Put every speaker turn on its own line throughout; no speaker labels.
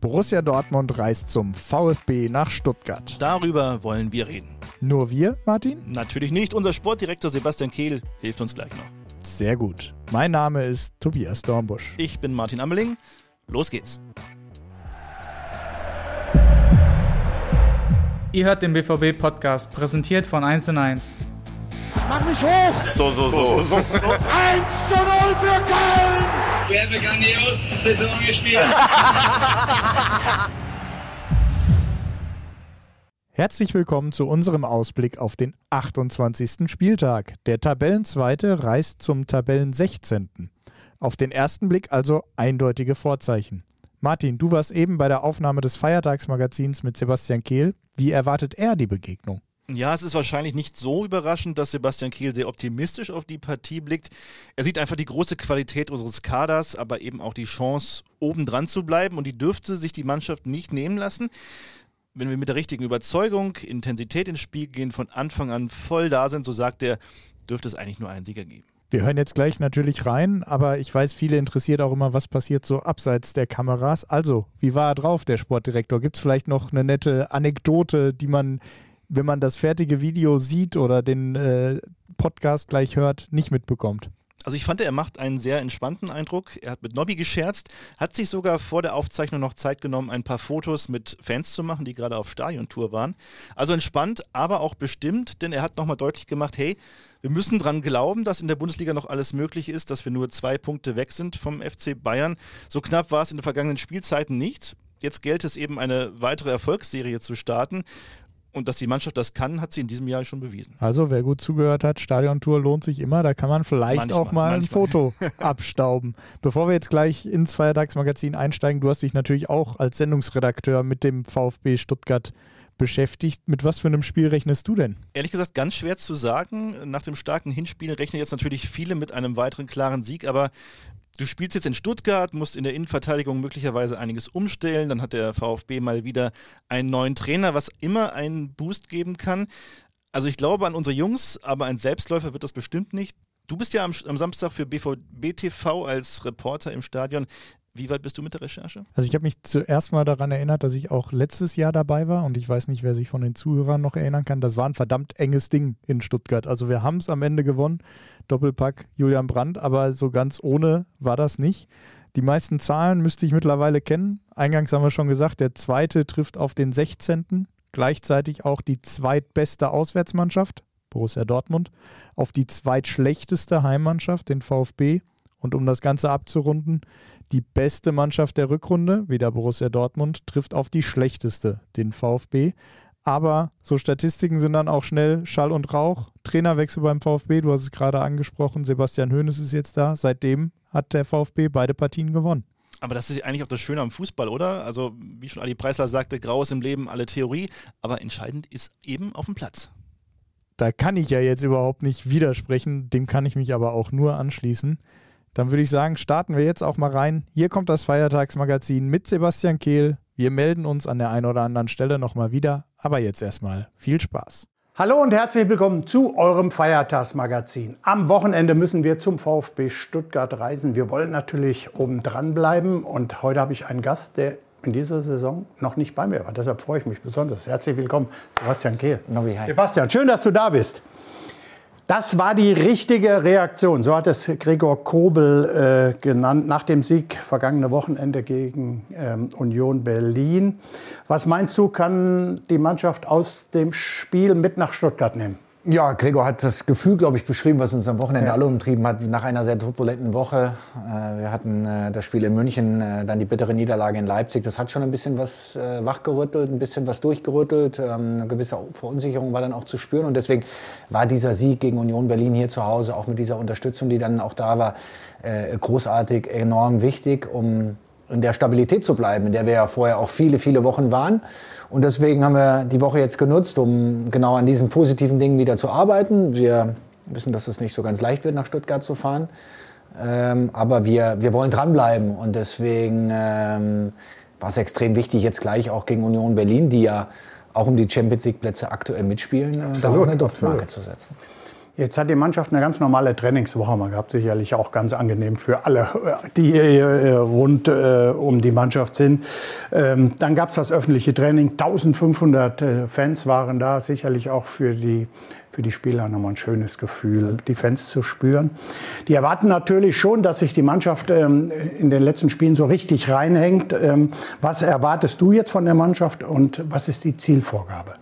Borussia Dortmund reist zum VfB nach Stuttgart.
Darüber wollen wir reden.
Nur wir, Martin?
Natürlich nicht. Unser Sportdirektor Sebastian Kehl hilft uns gleich noch.
Sehr gut. Mein Name ist Tobias Dornbusch.
Ich bin Martin Ammeling. Los geht's.
Ihr hört den BVB-Podcast, präsentiert von 1 und 1.
Mach mich hoch!
So, so, so. so. 1
zu 0 für Köln!
Wir haben eine grandiose Saison gespielt.
Herzlich willkommen zu unserem Ausblick auf den 28. Spieltag. Der Tabellenzweite reist zum Tabellen 16. Auf den ersten Blick also eindeutige Vorzeichen. Martin, du warst eben bei der Aufnahme des Feiertagsmagazins mit Sebastian Kehl. Wie erwartet er die Begegnung?
Ja, es ist wahrscheinlich nicht so überraschend, dass Sebastian Kiel sehr optimistisch auf die Partie blickt. Er sieht einfach die große Qualität unseres Kaders, aber eben auch die Chance, oben dran zu bleiben und die dürfte sich die Mannschaft nicht nehmen lassen. Wenn wir mit der richtigen Überzeugung, Intensität ins Spiel gehen, von Anfang an voll da sind, so sagt er, dürfte es eigentlich nur einen Sieger geben.
Wir hören jetzt gleich natürlich rein, aber ich weiß, viele interessiert auch immer, was passiert so abseits der Kameras. Also, wie war er drauf, der Sportdirektor? Gibt es vielleicht noch eine nette Anekdote, die man wenn man das fertige Video sieht oder den äh, Podcast gleich hört, nicht mitbekommt.
Also ich fand, er macht einen sehr entspannten Eindruck. Er hat mit Nobby gescherzt, hat sich sogar vor der Aufzeichnung noch Zeit genommen, ein paar Fotos mit Fans zu machen, die gerade auf Stadiontour waren. Also entspannt, aber auch bestimmt, denn er hat nochmal deutlich gemacht, hey, wir müssen dran glauben, dass in der Bundesliga noch alles möglich ist, dass wir nur zwei Punkte weg sind vom FC Bayern. So knapp war es in den vergangenen Spielzeiten nicht. Jetzt gilt es eben, eine weitere Erfolgsserie zu starten. Und dass die Mannschaft das kann, hat sie in diesem Jahr schon bewiesen.
Also, wer gut zugehört hat, Stadiontour lohnt sich immer. Da kann man vielleicht manchmal, auch mal manchmal. ein Foto abstauben. Bevor wir jetzt gleich ins Feiertagsmagazin einsteigen, du hast dich natürlich auch als Sendungsredakteur mit dem VfB Stuttgart beschäftigt. Mit was für einem Spiel rechnest du denn?
Ehrlich gesagt, ganz schwer zu sagen. Nach dem starken Hinspiel rechnen jetzt natürlich viele mit einem weiteren klaren Sieg, aber Du spielst jetzt in Stuttgart, musst in der Innenverteidigung möglicherweise einiges umstellen. Dann hat der VfB mal wieder einen neuen Trainer, was immer einen Boost geben kann. Also ich glaube an unsere Jungs, aber ein Selbstläufer wird das bestimmt nicht. Du bist ja am, am Samstag für BVB TV als Reporter im Stadion. Wie weit bist du mit der Recherche?
Also ich habe mich zuerst mal daran erinnert, dass ich auch letztes Jahr dabei war und ich weiß nicht, wer sich von den Zuhörern noch erinnern kann. Das war ein verdammt enges Ding in Stuttgart. Also wir haben es am Ende gewonnen, Doppelpack Julian Brandt, aber so ganz ohne war das nicht. Die meisten Zahlen müsste ich mittlerweile kennen. Eingangs haben wir schon gesagt, der zweite trifft auf den 16. Gleichzeitig auch die zweitbeste Auswärtsmannschaft, Borussia Dortmund, auf die zweitschlechteste Heimmannschaft, den VfB. Und um das Ganze abzurunden, die beste Mannschaft der Rückrunde, wie der Borussia Dortmund, trifft auf die schlechteste, den VfB. Aber so Statistiken sind dann auch schnell Schall und Rauch. Trainerwechsel beim VfB, du hast es gerade angesprochen, Sebastian Hoeneß ist jetzt da. Seitdem hat der VfB beide Partien gewonnen.
Aber das ist eigentlich auch das Schöne am Fußball, oder? Also, wie schon Adi Preisler sagte, grau ist im Leben alle Theorie, aber entscheidend ist eben auf dem Platz.
Da kann ich ja jetzt überhaupt nicht widersprechen, dem kann ich mich aber auch nur anschließen. Dann würde ich sagen, starten wir jetzt auch mal rein. Hier kommt das Feiertagsmagazin mit Sebastian Kehl. Wir melden uns an der einen oder anderen Stelle nochmal wieder. Aber jetzt erstmal viel Spaß.
Hallo und herzlich willkommen zu eurem Feiertagsmagazin. Am Wochenende müssen wir zum VfB Stuttgart reisen. Wir wollen natürlich oben dran bleiben und heute habe ich einen Gast, der in dieser Saison noch nicht bei mir war. Deshalb freue ich mich besonders. Herzlich willkommen, Sebastian Kehl. Sebastian, schön, dass du da bist. Das war die richtige Reaktion, so hat es Gregor Kobel äh, genannt, nach dem Sieg vergangene Wochenende gegen ähm, Union Berlin. Was meinst du, kann die Mannschaft aus dem Spiel mit nach Stuttgart nehmen?
Ja, Gregor hat das Gefühl, glaube ich, beschrieben, was uns am Wochenende ja. alle umtrieben hat. Nach einer sehr turbulenten Woche. Äh, wir hatten äh, das Spiel in München, äh, dann die bittere Niederlage in Leipzig. Das hat schon ein bisschen was äh, wachgerüttelt, ein bisschen was durchgerüttelt. Ähm, eine gewisse Verunsicherung war dann auch zu spüren. Und deswegen war dieser Sieg gegen Union Berlin hier zu Hause, auch mit dieser Unterstützung, die dann auch da war, äh, großartig, enorm wichtig, um in der Stabilität zu bleiben, in der wir ja vorher auch viele, viele Wochen waren. Und deswegen haben wir die Woche jetzt genutzt, um genau an diesen positiven Dingen wieder zu arbeiten. Wir wissen, dass es nicht so ganz leicht wird, nach Stuttgart zu fahren. Ähm, aber wir, wir wollen dranbleiben. Und deswegen ähm, war es extrem wichtig, jetzt gleich auch gegen Union Berlin, die ja auch um die Champions League-Plätze aktuell mitspielen, absolut, da auch eine Duftmarke zu setzen.
Jetzt hat die Mannschaft eine ganz normale Trainingswoche mal gehabt, sicherlich auch ganz angenehm für alle, die äh, rund äh, um die Mannschaft sind. Ähm, dann gab es das öffentliche Training, 1500 äh, Fans waren da, sicherlich auch für die für die Spieler nochmal ein schönes Gefühl, die Fans zu spüren. Die erwarten natürlich schon, dass sich die Mannschaft ähm, in den letzten Spielen so richtig reinhängt. Ähm, was erwartest du jetzt von der Mannschaft und was ist die Zielvorgabe?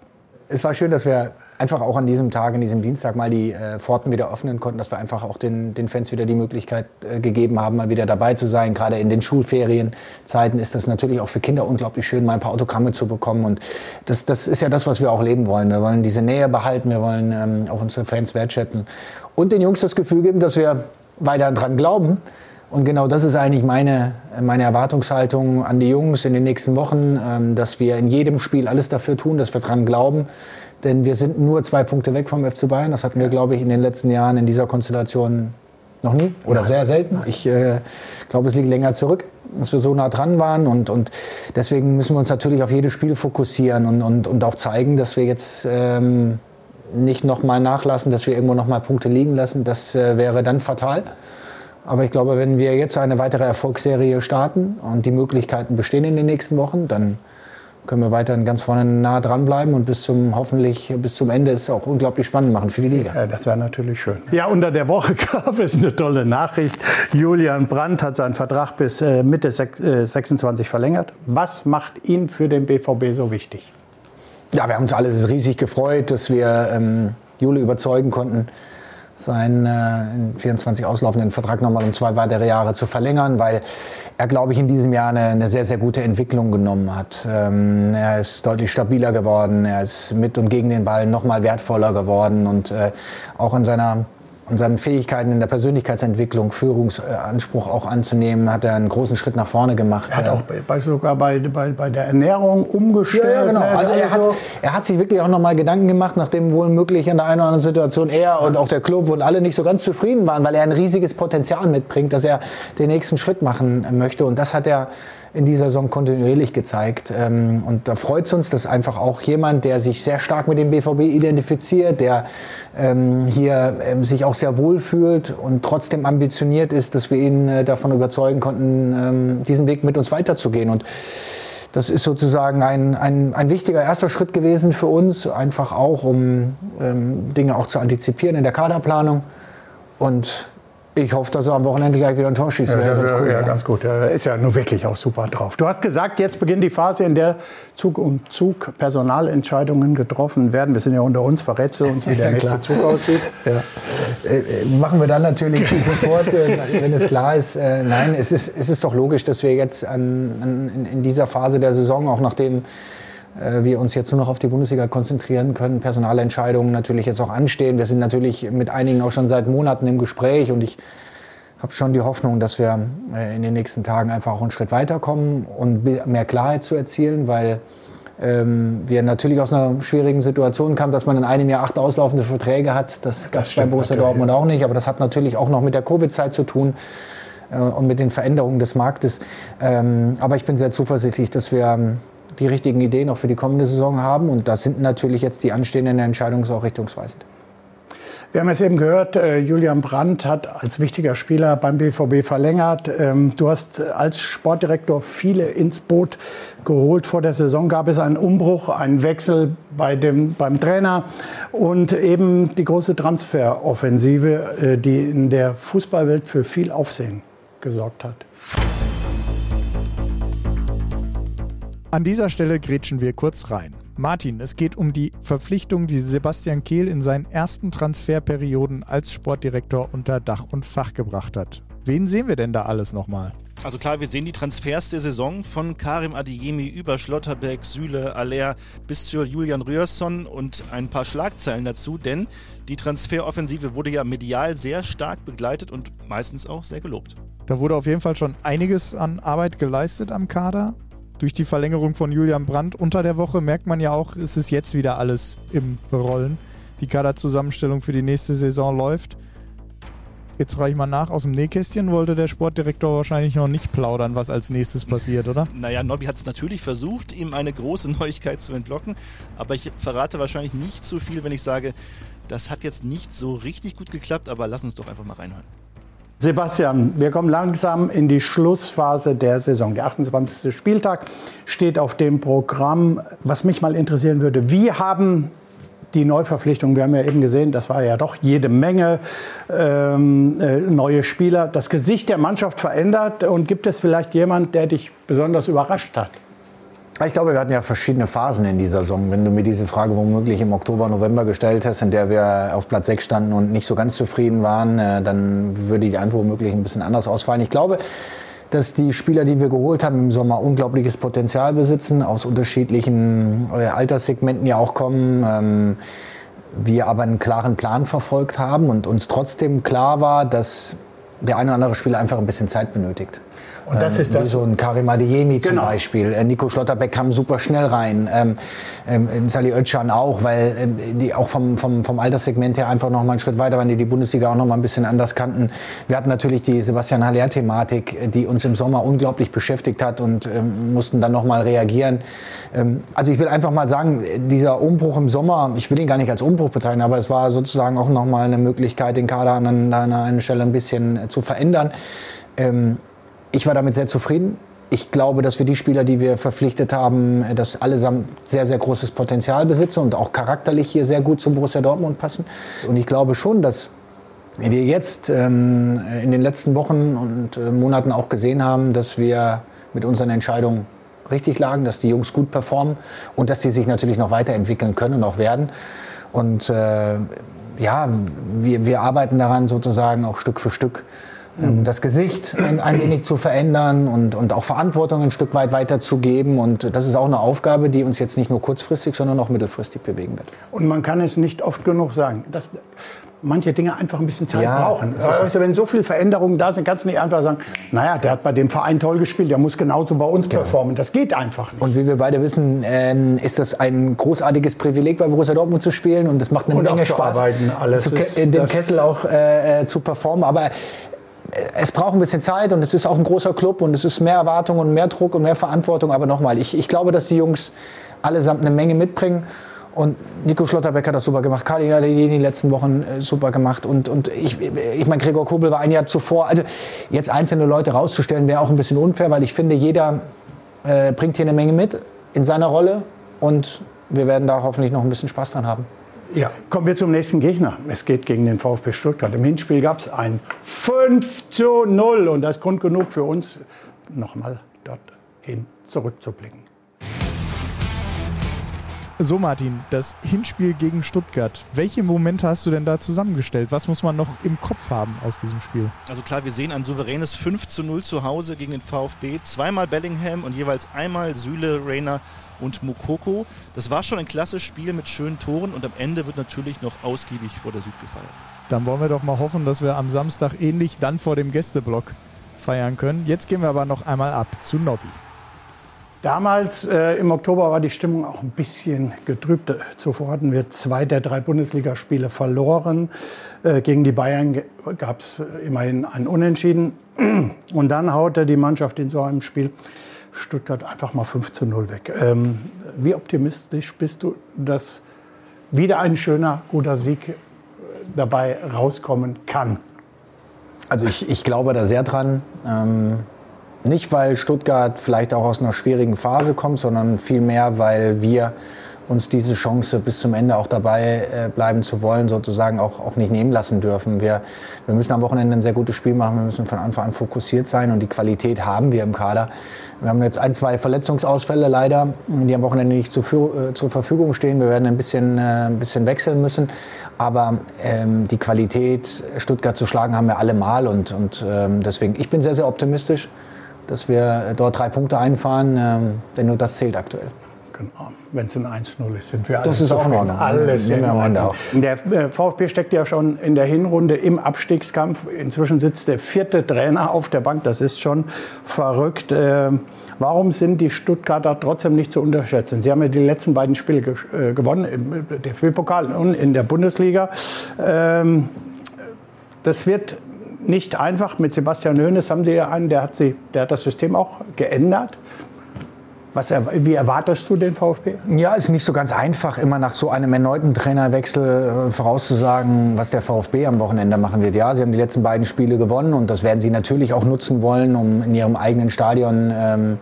Es war schön, dass wir einfach auch an diesem Tag, an diesem Dienstag mal die äh, Pforten wieder öffnen konnten, dass wir einfach auch den, den Fans wieder die Möglichkeit äh, gegeben haben, mal wieder dabei zu sein. Gerade in den Schulferienzeiten ist das natürlich auch für Kinder unglaublich schön, mal ein paar Autogramme zu bekommen. Und das, das ist ja das, was wir auch leben wollen. Wir wollen diese Nähe behalten, wir wollen ähm, auch unsere Fans wertschätzen und den Jungs das Gefühl geben, dass wir weiter dran glauben. Und genau das ist eigentlich meine, meine Erwartungshaltung an die Jungs in den nächsten Wochen, ähm, dass wir in jedem Spiel alles dafür tun, dass wir dran glauben, denn wir sind nur zwei Punkte weg vom FC Bayern. Das hatten wir, glaube ich, in den letzten Jahren in dieser Konstellation noch nie oder sehr selten. Ich äh, glaube, es liegt länger zurück, dass wir so nah dran waren. Und, und deswegen müssen wir uns natürlich auf jedes Spiel fokussieren und, und, und auch zeigen, dass wir jetzt ähm, nicht nochmal nachlassen, dass wir irgendwo nochmal Punkte liegen lassen. Das äh, wäre dann fatal. Aber ich glaube, wenn wir jetzt eine weitere Erfolgsserie starten und die Möglichkeiten bestehen in den nächsten Wochen, dann können wir weiterhin ganz vorne nah dranbleiben und bis zum hoffentlich bis zum Ende es auch unglaublich spannend machen für die Liga.
Ja, das wäre natürlich schön. Ja, unter der Woche gab es eine tolle Nachricht. Julian Brandt hat seinen Vertrag bis äh, Mitte 26 äh, verlängert. Was macht ihn für den BVB so wichtig?
Ja, wir haben uns alles riesig gefreut, dass wir ähm, Jule überzeugen konnten, seinen äh, in 24 auslaufenden Vertrag nochmal um zwei weitere Jahre zu verlängern, weil er, glaube ich, in diesem Jahr eine, eine sehr, sehr gute Entwicklung genommen hat. Ähm, er ist deutlich stabiler geworden, er ist mit und gegen den Ball nochmal wertvoller geworden und äh, auch in seiner und seinen Fähigkeiten in der Persönlichkeitsentwicklung, Führungsanspruch auch anzunehmen, hat er einen großen Schritt nach vorne gemacht.
Er hat auch bei, sogar bei, bei, bei der Ernährung umgestellt. Ja, ja genau.
Ne? Also er hat, er hat sich wirklich auch nochmal Gedanken gemacht, nachdem wohl möglich in der einen oder anderen Situation er und auch der Club und alle nicht so ganz zufrieden waren, weil er ein riesiges Potenzial mitbringt, dass er den nächsten Schritt machen möchte. Und das hat er in dieser Saison kontinuierlich gezeigt. Ähm, und da freut es uns, dass einfach auch jemand, der sich sehr stark mit dem BVB identifiziert, der ähm, hier ähm, sich auch sehr wohl fühlt und trotzdem ambitioniert ist, dass wir ihn äh, davon überzeugen konnten, diesen Weg mit uns weiterzugehen. Und das ist sozusagen ein, ein, ein wichtiger erster Schritt gewesen für uns, einfach auch, um Dinge auch zu antizipieren in der Kaderplanung. Und ich hoffe, dass er am Wochenende gleich wieder ein Tor schießt.
Ja, ganz, cool, ja, ganz gut. Er ist ja nur wirklich auch super drauf. Du hast gesagt, jetzt beginnt die Phase, in der Zug um Zug Personalentscheidungen getroffen werden. Wir sind ja unter uns. Verrätst du uns, wie der nächste Zug aussieht?
Ja. Äh, äh, machen wir dann natürlich sofort, äh, wenn es klar ist. Äh, nein, es ist, es ist doch logisch, dass wir jetzt an, an, in, in dieser Phase der Saison, auch nachdem wir uns jetzt nur noch auf die Bundesliga konzentrieren können, Personalentscheidungen natürlich jetzt auch anstehen. Wir sind natürlich mit einigen auch schon seit Monaten im Gespräch und ich habe schon die Hoffnung, dass wir äh, in den nächsten Tagen einfach auch einen Schritt weiterkommen und mehr Klarheit zu erzielen, weil ähm, wir natürlich aus einer schwierigen Situation kamen, dass man in einem Jahr acht auslaufende Verträge hat. Das gab es bei Borussia Dortmund auch nicht, aber das hat natürlich auch noch mit der Covid-Zeit zu tun äh, und mit den Veränderungen des Marktes. Ähm, aber ich bin sehr zuversichtlich, dass wir die richtigen Ideen auch für die kommende Saison haben. Und da sind natürlich jetzt die anstehenden Entscheidungen auch richtungsweisend.
Wir haben es eben gehört, äh, Julian Brandt hat als wichtiger Spieler beim BVB verlängert. Ähm, du hast als Sportdirektor viele ins Boot geholt. Vor der Saison gab es einen Umbruch, einen Wechsel bei dem, beim Trainer und eben die große Transferoffensive, äh, die in der Fußballwelt für viel Aufsehen gesorgt hat.
An dieser Stelle grätschen wir kurz rein. Martin, es geht um die Verpflichtung, die Sebastian Kehl in seinen ersten Transferperioden als Sportdirektor unter Dach und Fach gebracht hat. Wen sehen wir denn da alles nochmal?
Also klar, wir sehen die Transfers der Saison von Karim Adeyemi über Schlotterbeck, Süle, Aller bis zu Julian Rührsson und ein paar Schlagzeilen dazu, denn die Transferoffensive wurde ja medial sehr stark begleitet und meistens auch sehr gelobt.
Da wurde auf jeden Fall schon einiges an Arbeit geleistet am Kader durch die Verlängerung von Julian Brandt unter der Woche merkt man ja auch, es ist jetzt wieder alles im Rollen. Die Kaderzusammenstellung für die nächste Saison läuft. Jetzt frage ich mal nach, aus dem Nähkästchen wollte der Sportdirektor wahrscheinlich noch nicht plaudern, was als nächstes passiert, oder?
Naja, Nobby hat es natürlich versucht, ihm eine große Neuigkeit zu entlocken, aber ich verrate wahrscheinlich nicht zu viel, wenn ich sage, das hat jetzt nicht so richtig gut geklappt, aber lass uns doch einfach mal reinhören.
Sebastian, wir kommen langsam in die Schlussphase der Saison. Der 28. Spieltag steht auf dem Programm. Was mich mal interessieren würde, wie haben die Neuverpflichtung, wir haben ja eben gesehen, das war ja doch jede Menge ähm, äh, neue Spieler, das Gesicht der Mannschaft verändert und gibt es vielleicht jemand, der dich besonders überrascht hat?
Ich glaube, wir hatten ja verschiedene Phasen in dieser Saison. Wenn du mir diese Frage womöglich im Oktober, November gestellt hast, in der wir auf Platz 6 standen und nicht so ganz zufrieden waren, äh, dann würde die Antwort womöglich ein bisschen anders ausfallen. Ich glaube, dass die Spieler, die wir geholt haben, im Sommer unglaubliches Potenzial besitzen, aus unterschiedlichen äh, Alterssegmenten ja auch kommen. Ähm, wir aber einen klaren Plan verfolgt haben und uns trotzdem klar war, dass der eine oder andere Spieler einfach ein bisschen Zeit benötigt.
Und das ist das.
So ein Karim Adeyemi zum
Genau.
Beispiel. Äh, Nico Schlotterbeck kam super schnell rein. Ähm, ähm, Sally Özcan auch, weil ähm, die auch vom, vom, vom Alterssegment her einfach noch mal einen Schritt weiter waren, die die Bundesliga auch noch mal ein bisschen anders kannten. Wir hatten natürlich die Sebastian Haller-Thematik, die uns im Sommer unglaublich beschäftigt hat und ähm, mussten dann noch mal reagieren. Ähm, also ich will einfach mal sagen, dieser Umbruch im Sommer, ich will ihn gar nicht als Umbruch bezeichnen, aber es war sozusagen auch noch mal eine Möglichkeit, den Kader an, an einer Stelle ein bisschen äh, zu verändern. Ähm, ich war damit sehr zufrieden. Ich glaube, dass wir die Spieler, die wir verpflichtet haben, äh, das allesamt sehr, sehr großes Potenzial besitzen und auch charakterlich hier sehr gut zum Borussia Dortmund passen. Und ich glaube schon, dass wir jetzt ähm, in den letzten Wochen und äh, Monaten auch gesehen haben, dass wir mit unseren Entscheidungen richtig lagen, dass die Jungs gut performen und dass die sich natürlich noch weiterentwickeln können und auch werden. Und äh, ja, wir, wir arbeiten daran sozusagen auch Stück für Stück ähm, das Gesicht ein, ein wenig zu verändern und, und auch Verantwortung ein Stück weit weiterzugeben. Und das ist auch eine Aufgabe, die uns jetzt nicht nur kurzfristig, sondern auch mittelfristig bewegen wird.
Und man kann es nicht oft genug sagen, dass manche Dinge einfach ein bisschen Zeit
Ja,
brauchen. du, wenn so viele Veränderungen da sind, kannst du nicht einfach sagen, naja, der hat bei dem Verein toll gespielt, der muss genauso bei uns performen. Das geht einfach nicht.
Und wie wir beide wissen, ähm, ist das ein großartiges Privileg, bei Borussia Dortmund zu spielen. Und es macht eine
Und auch
Menge
zu
Spaß,
arbeiten, alles
zu, in dem Kessel auch äh, äh, zu performen. Aber äh, es braucht ein bisschen Zeit und es ist auch ein großer Club und es ist mehr Erwartung und mehr Druck und mehr Verantwortung. Aber nochmal, ich, ich glaube, dass die Jungs allesamt eine Menge mitbringen. Und Nico Schlotterbeck hat das super gemacht. Kali Adeyemi die letzten Wochen äh, super gemacht. Und, und ich, ich meine, Gregor Kobel war ein Jahr zuvor. Also jetzt einzelne Leute rauszustellen, wäre auch ein bisschen unfair, weil ich finde, jeder äh, bringt hier eine Menge mit in seiner Rolle. Und wir werden da hoffentlich noch ein bisschen Spaß dran haben.
Ja, kommen wir zum nächsten Gegner. Es geht gegen den VfB Stuttgart. Im Hinspiel gab es ein 5 zu 0 und das ist Grund genug für uns, nochmal dorthin zurückzublicken.
So, Martin, das Hinspiel gegen Stuttgart. Welche Momente hast du denn da zusammengestellt? Was muss man noch im Kopf haben aus diesem Spiel?
Also klar, wir sehen ein souveränes 5 zu 0 zu Hause gegen den VfB. Zweimal Bellingham und jeweils einmal Süle, Reiner und Mukoko. Das war schon ein klasse Spiel mit schönen Toren und am Ende wird natürlich noch ausgiebig vor der Süd gefeiert.
Dann wollen wir doch mal hoffen, dass wir am Samstag ähnlich dann vor dem Gästeblock feiern können. Jetzt gehen wir aber noch einmal ab zu Nobby.
Damals äh, im Oktober war die Stimmung auch ein bisschen getrübt. Zuvor hatten wir zwei der drei Bundesligaspiele verloren. Äh, gegen die Bayern gab es immerhin ein Unentschieden. Und dann haute die Mannschaft in so einem Spiel Stuttgart einfach mal 5 zu 0 weg. Ähm, wie optimistisch bist du, dass wieder ein schöner, guter Sieg äh, dabei rauskommen kann?
Also ich, ich glaube da sehr dran. Ähm, nicht, weil Stuttgart vielleicht auch aus einer schwierigen Phase kommt, sondern vielmehr, weil wir uns diese Chance bis zum Ende auch dabei äh, bleiben zu wollen, sozusagen auch, auch nicht nehmen lassen dürfen. Wir, wir müssen am Wochenende ein sehr gutes Spiel machen, wir müssen von Anfang an fokussiert sein und die Qualität haben wir im Kader. Wir haben jetzt ein, zwei Verletzungsausfälle leider, die am Wochenende nicht zur, äh, zur Verfügung stehen. Wir werden ein bisschen, äh, ein bisschen wechseln müssen. Aber ähm, die Qualität, Stuttgart zu schlagen, haben wir alle mal. Und, und ähm, deswegen, ich bin sehr, sehr optimistisch, dass wir dort drei Punkte einfahren, ähm, denn nur das zählt aktuell.
Genau. Wenn es ein 1-0 ist, sind wir alle
Das ist auch in
zufrieden.
Ordnung.
Alles in Ordnung. Der äh, VfB steckt ja schon in der Hinrunde im Abstiegskampf. Inzwischen sitzt der vierte Trainer auf der Bank. Das ist schon verrückt. Ähm, Warum sind die Stuttgarter trotzdem nicht zu unterschätzen? Sie haben ja die letzten beiden Spiele äh, gewonnen, im DFB-Pokal und in der Bundesliga. Ähm, Das wird nicht einfach. Mit Sebastian Hoeneß haben Sie ja einen, der hat, sie, der hat das System auch geändert. Was, wie erwartest du den VfB?
Ja, ist nicht so ganz einfach, immer nach so einem erneuten Trainerwechsel äh, vorauszusagen, was der VfB am Wochenende machen wird. Ja, sie haben die letzten beiden Spiele gewonnen und das werden sie natürlich auch nutzen wollen, um in ihrem eigenen Stadion ähm,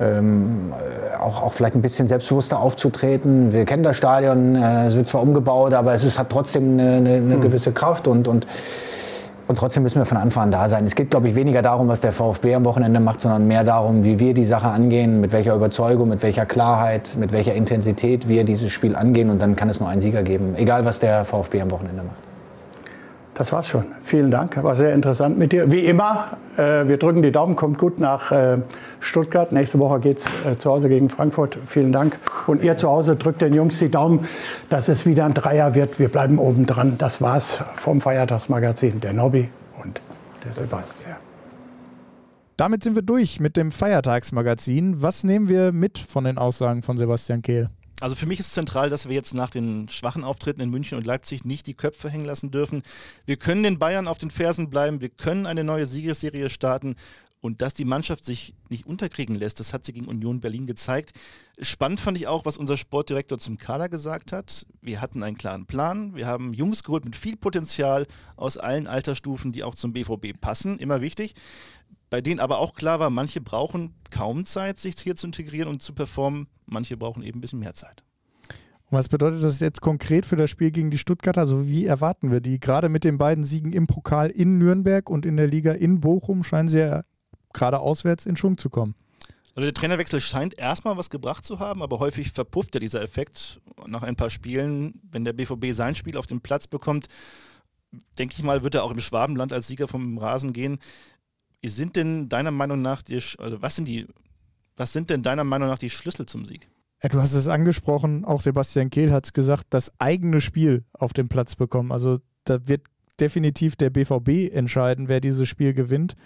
ähm, auch, auch vielleicht ein bisschen selbstbewusster aufzutreten. Wir kennen das Stadion, äh, es wird zwar umgebaut, aber es ist, hat trotzdem eine, eine, eine mhm. gewisse Kraft und, und und trotzdem müssen wir von Anfang an da sein. Es geht, glaube ich, weniger darum, was der VfB am Wochenende macht, sondern mehr darum, wie wir die Sache angehen, mit welcher Überzeugung, mit welcher Klarheit, mit welcher Intensität wir dieses Spiel angehen. Und dann kann es nur einen Sieger geben, egal was der VfB am Wochenende macht.
Das war's schon. Vielen Dank. War sehr interessant mit dir. Wie immer, äh, wir drücken die Daumen, kommt gut nach äh, Stuttgart. Nächste Woche geht's äh, zu Hause gegen Frankfurt. Vielen Dank. Und ihr zu Hause drückt den Jungs die Daumen, dass es wieder ein Dreier wird. Wir bleiben oben dran. Das war's vom Feiertagsmagazin. Der Nobby und der Sebastian.
Damit sind wir durch mit dem Feiertagsmagazin. Was nehmen wir mit von den Aussagen von Sebastian Kehl?
Also für mich ist zentral, dass wir jetzt nach den schwachen Auftritten in München und Leipzig nicht die Köpfe hängen lassen dürfen. Wir können den Bayern auf den Fersen bleiben, wir können eine neue Siegesserie starten und dass die Mannschaft sich nicht unterkriegen lässt, das hat sie gegen Union Berlin gezeigt. Spannend fand ich auch, was unser Sportdirektor zum Kader gesagt hat. Wir hatten einen klaren Plan. Wir haben Jungs geholt mit viel Potenzial aus allen Altersstufen, die auch zum BVB passen. Immer wichtig. Bei denen aber auch klar war, manche brauchen kaum Zeit, sich hier zu integrieren und zu performen. Manche brauchen eben ein bisschen mehr Zeit.
Und was bedeutet das jetzt konkret für das Spiel gegen die Stuttgarter? Also wie erwarten wir die? Gerade mit den beiden Siegen im Pokal in Nürnberg und in der Liga in Bochum scheinen sie ja gerade auswärts in Schwung zu kommen.
Also der Trainerwechsel scheint erstmal was gebracht zu haben, aber häufig verpufft ja dieser Effekt nach ein paar Spielen. Wenn der BVB sein Spiel auf den Platz bekommt, denke ich mal, wird er auch im Schwabenland als Sieger vom Rasen gehen. Sind denn deiner Meinung nach die, also was sind die, was sind denn deiner Meinung nach die Schlüssel zum Sieg?
Ja, du hast es angesprochen, auch Sebastian Kehl hat es gesagt, das eigene Spiel auf den Platz bekommen. Also da wird definitiv der BVB entscheiden, wer dieses Spiel gewinnt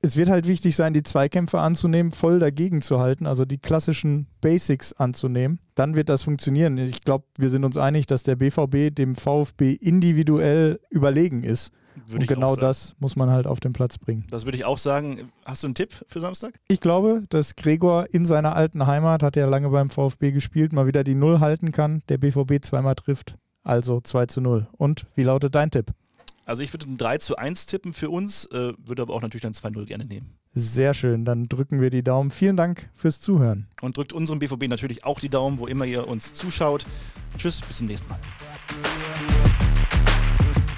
es wird halt wichtig sein, die Zweikämpfe anzunehmen, voll dagegen zu halten, also die klassischen Basics anzunehmen. Dann wird das funktionieren. Ich glaube, wir sind uns einig, dass der BVB dem VfB individuell überlegen ist. Würde Und genau das muss man halt auf den Platz bringen.
Das würde ich auch sagen. Hast du einen Tipp für Samstag?
Ich glaube, dass Gregor in seiner alten Heimat, hat ja lange beim VfB gespielt, mal wieder die Null halten kann, der BVB zweimal trifft. Also 2 zu 0. Und wie lautet dein Tipp?
Also ich würde ein 3 zu 1 tippen für uns, äh, würde aber auch natürlich dann 2-0 gerne nehmen.
Sehr schön, dann drücken wir die Daumen. Vielen Dank fürs Zuhören.
Und drückt unserem BVB natürlich auch die Daumen, wo immer ihr uns zuschaut. Tschüss, bis zum nächsten Mal.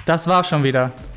Das war schon wieder.